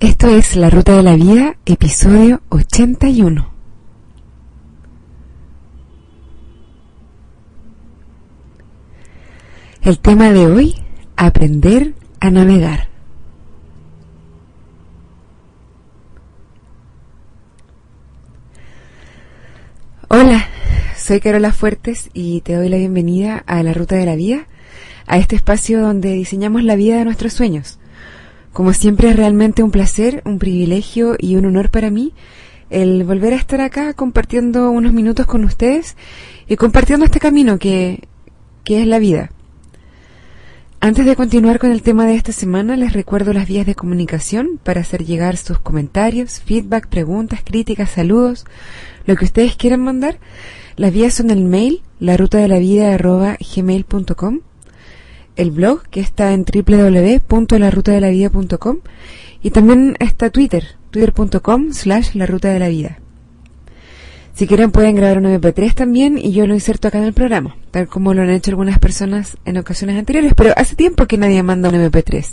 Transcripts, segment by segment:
Esto es La Ruta de la Vida, episodio 81. El tema de hoy, aprender a navegar. Hola, soy Carola Fuertes y te doy la bienvenida a La Ruta de la Vida, a este espacio donde diseñamos la vida de nuestros sueños como siempre es realmente un placer, un privilegio y un honor para mí el volver a estar acá compartiendo unos minutos con ustedes y compartiendo este camino que, que es la vida. Antes de continuar con el tema de esta semana, les recuerdo las vías de comunicación para hacer llegar sus comentarios, feedback, preguntas, críticas, saludos, lo que ustedes quieran mandar. Las vías son el mail, la ruta de la vida gmail.com el blog que está en www.larutadelavida.com y también está Twitter, twitter.com slash la ruta de la vida. Si quieren pueden grabar un MP3 también y yo lo inserto acá en el programa, tal como lo han hecho algunas personas en ocasiones anteriores, pero hace tiempo que nadie manda un MP3.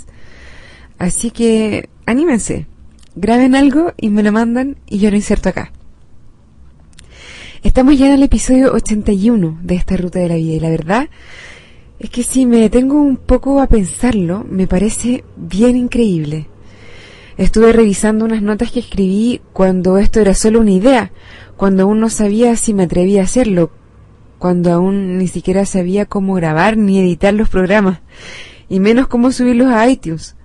Así que anímense, graben algo y me lo mandan y yo lo inserto acá. Estamos ya en el episodio 81 de esta ruta de la vida y la verdad es que si me detengo un poco a pensarlo, me parece bien increíble. Estuve revisando unas notas que escribí cuando esto era solo una idea, cuando aún no sabía si me atrevía a hacerlo, cuando aún ni siquiera sabía cómo grabar ni editar los programas, y menos cómo subirlos a iTunes.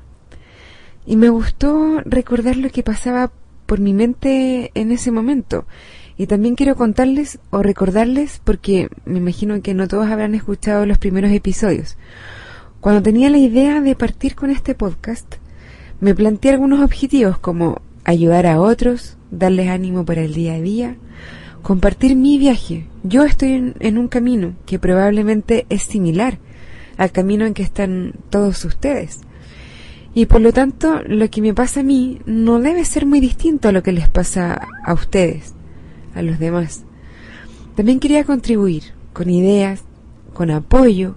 Y me gustó recordar lo que pasaba por mi mente en ese momento, y también quiero contarles o recordarles, porque me imagino que no todos habrán escuchado los primeros episodios. Cuando tenía la idea de partir con este podcast, me planteé algunos objetivos como ayudar a otros, darles ánimo para el día a día, compartir mi viaje. Yo estoy en, un camino que probablemente es similar al camino en que están todos ustedes. Y por lo tanto, lo que me pasa a mí no debe ser muy distinto a lo que les pasa a ustedes a los demás. También quería contribuir con ideas, con apoyo,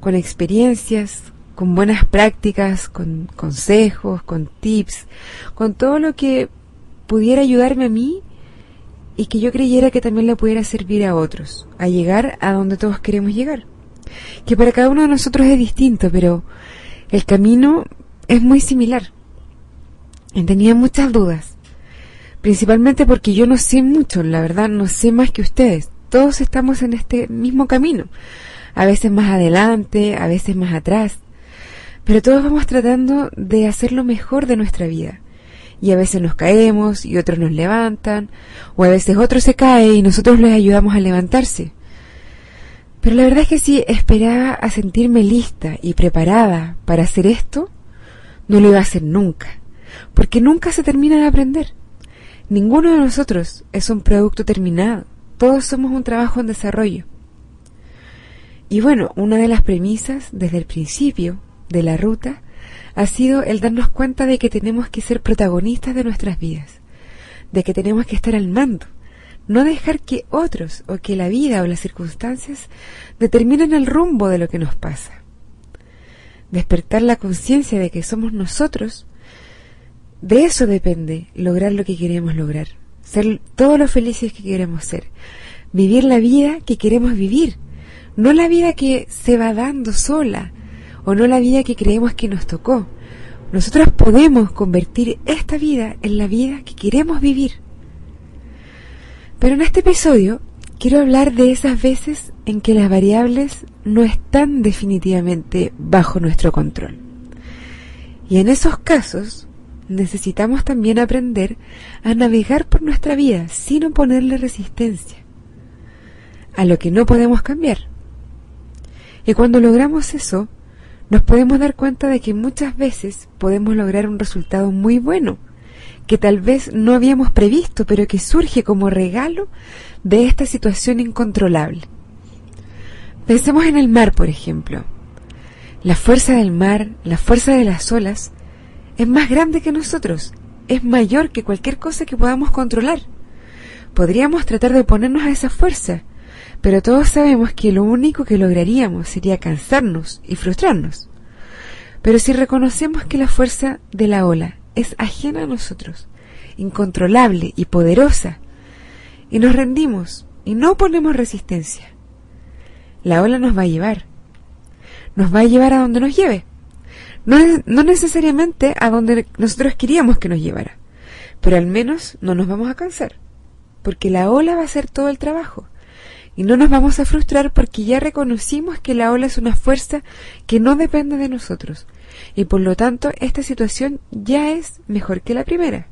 con experiencias, con buenas prácticas, con consejos, con tips, con todo lo que pudiera ayudarme a mí y que yo creyera que también le pudiera servir a otros, a llegar a donde todos queremos llegar. Que para cada uno de nosotros es distinto, pero el camino es muy similar. Tenía muchas dudas principalmente porque yo no sé mucho, la verdad no sé más que ustedes. Todos estamos en este mismo camino, a veces más adelante, a veces más atrás, pero todos vamos tratando de hacer lo mejor de nuestra vida. Y a veces nos caemos y otros nos levantan, o a veces otros se cae y nosotros les ayudamos a levantarse. Pero la verdad es que si esperaba a sentirme lista y preparada para hacer esto, no lo iba a hacer nunca, porque nunca se termina de aprender. Ninguno de nosotros es un producto terminado, todos somos un trabajo en desarrollo. Y bueno, una de las premisas desde el principio de la ruta ha sido el darnos cuenta de que tenemos que ser protagonistas de nuestras vidas, de que tenemos que estar al mando, no dejar que otros o que la vida o las circunstancias determinen el rumbo de lo que nos pasa. Despertar la conciencia de que somos nosotros de eso depende lograr lo que queremos lograr, ser todos los felices que queremos ser, vivir la vida que queremos vivir, no la vida que se va dando sola o no la vida que creemos que nos tocó. Nosotros podemos convertir esta vida en la vida que queremos vivir. Pero en este episodio quiero hablar de esas veces en que las variables no están definitivamente bajo nuestro control. Y en esos casos necesitamos también aprender a navegar por nuestra vida sin oponerle resistencia a lo que no podemos cambiar. Y cuando logramos eso, nos podemos dar cuenta de que muchas veces podemos lograr un resultado muy bueno, que tal vez no habíamos previsto, pero que surge como regalo de esta situación incontrolable. Pensemos en el mar, por ejemplo. La fuerza del mar, la fuerza de las olas, es más grande que nosotros, es mayor que cualquier cosa que podamos controlar. Podríamos tratar de oponernos a esa fuerza, pero todos sabemos que lo único que lograríamos sería cansarnos y frustrarnos. Pero si reconocemos que la fuerza de la ola es ajena a nosotros, incontrolable y poderosa, y nos rendimos y no ponemos resistencia. La ola nos va a llevar, nos va a llevar a donde nos lleve, no, no necesariamente a donde nosotros queríamos que nos llevara, pero al menos no nos vamos a cansar, porque la ola va a hacer todo el trabajo. Y no nos vamos a frustrar porque ya reconocimos que la ola es una fuerza que no depende de nosotros. Y por lo tanto, esta situación ya es mejor que la primera.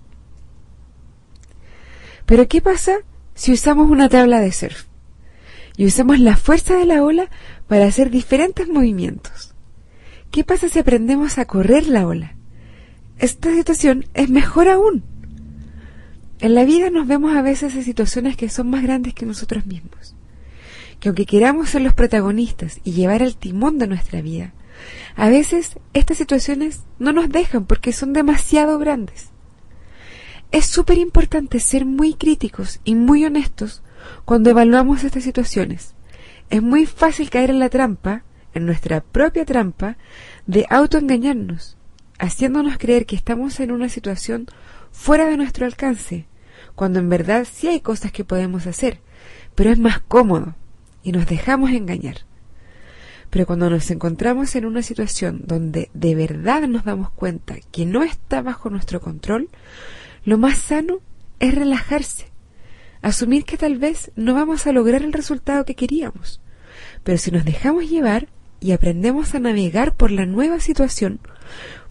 Pero ¿qué pasa si usamos una tabla de surf? Y usamos la fuerza de la ola para hacer diferentes movimientos. ¿Qué pasa si aprendemos a correr la ola? Esta situación es mejor aún. En la vida nos vemos a veces en situaciones que son más grandes que nosotros mismos que aunque queramos ser los protagonistas y llevar el timón de nuestra vida, a veces estas situaciones no nos dejan porque son demasiado grandes. Es súper importante ser muy críticos y muy honestos cuando evaluamos estas situaciones. Es muy fácil caer en la trampa, en nuestra propia trampa, de autoengañarnos, haciéndonos creer que estamos en una situación fuera de nuestro alcance, cuando en verdad sí hay cosas que podemos hacer, pero es más cómodo, y nos dejamos engañar. Pero cuando nos encontramos en una situación donde de verdad nos damos cuenta que no está bajo nuestro control, lo más sano es relajarse, asumir que tal vez no vamos a lograr el resultado que queríamos, pero si nos dejamos llevar y aprendemos a navegar por la nueva situación,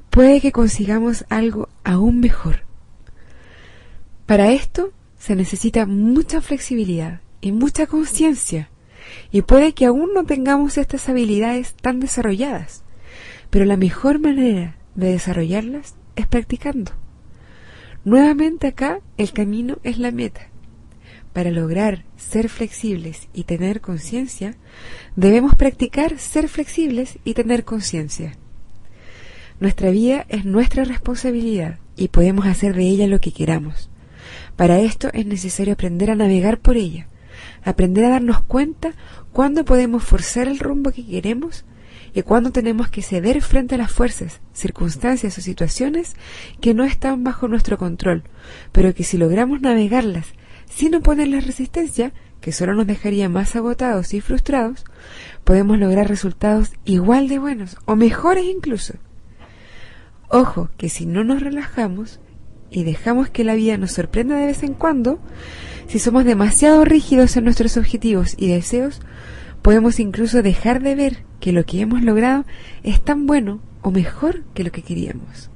puede que consigamos algo aún mejor. Para esto se necesita mucha flexibilidad y mucha conciencia y puede que aún no tengamos estas habilidades tan desarrolladas, pero la mejor manera de desarrollarlas es practicando. Nuevamente acá el camino es la meta. Para lograr ser flexibles y tener conciencia, debemos practicar ser flexibles y tener conciencia. Nuestra vida es nuestra responsabilidad y podemos hacer de ella lo que queramos. Para esto es necesario aprender a navegar por ella, aprender a darnos cuenta cuándo podemos forzar el rumbo que queremos y cuándo tenemos que ceder frente a las fuerzas, circunstancias o situaciones que no están bajo nuestro control, pero que si logramos navegarlas sin la resistencia, que solo nos dejaría más agotados y frustrados, podemos lograr resultados igual de buenos o mejores incluso. Ojo, que si no nos relajamos y dejamos que la vida nos sorprenda de vez en cuando, si somos demasiado rígidos en nuestros objetivos y deseos, podemos incluso dejar de ver que lo que hemos logrado es tan bueno o mejor que lo que queríamos.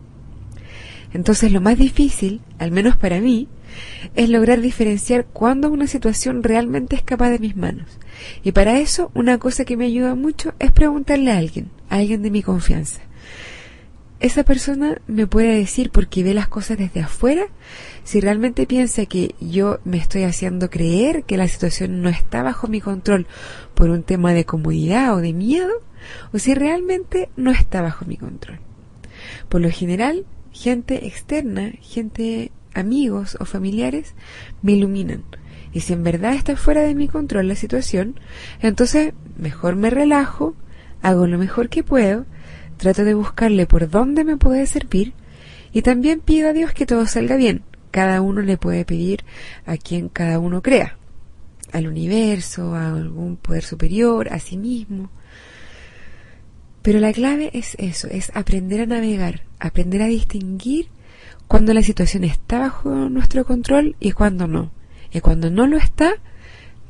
Entonces lo más difícil, al menos para mí, es lograr diferenciar cuándo una situación realmente escapa de mis manos. Y para eso una cosa que me ayuda mucho es preguntarle a alguien, a alguien de mi confianza esa persona me puede decir, porque ve las cosas desde afuera, si realmente piensa que yo me estoy haciendo creer que la situación no está bajo mi control por un tema de comodidad o de miedo, o si realmente no está bajo mi control. Por lo general, gente externa, gente amigos o familiares, me iluminan. Y si en verdad está fuera de mi control la situación, entonces mejor me relajo, hago lo mejor que puedo, Trato de buscarle por dónde me puede servir y también pido a Dios que todo salga bien. Cada uno le puede pedir a quien cada uno crea, al universo, a algún poder superior, a sí mismo. Pero la clave es eso, es aprender a navegar, aprender a distinguir cuando la situación está bajo nuestro control y cuando no. Y cuando no lo está,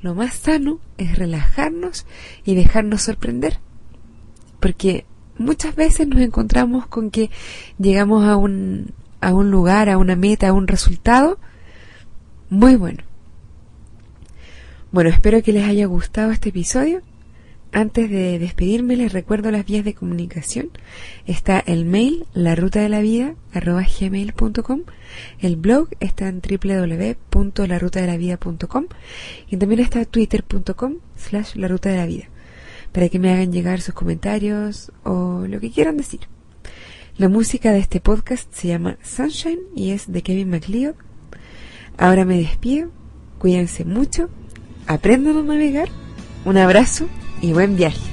lo más sano es relajarnos y dejarnos sorprender. Porque muchas veces nos encontramos con que llegamos a un, a un lugar, a una meta, a un resultado muy bueno. Bueno, espero que les haya gustado este episodio. Antes de despedirme les recuerdo las vías de comunicación. Está el mail, la ruta de la vida, gmail.com. El blog está en www.larutadelavida.com y también está twitter.com slash la de la vida para que me hagan llegar sus comentarios o lo que quieran decir. La música de este podcast se llama Sunshine y es de Kevin MacLeod. Ahora me despido, cuídense mucho, aprendan a navegar, un abrazo y buen viaje.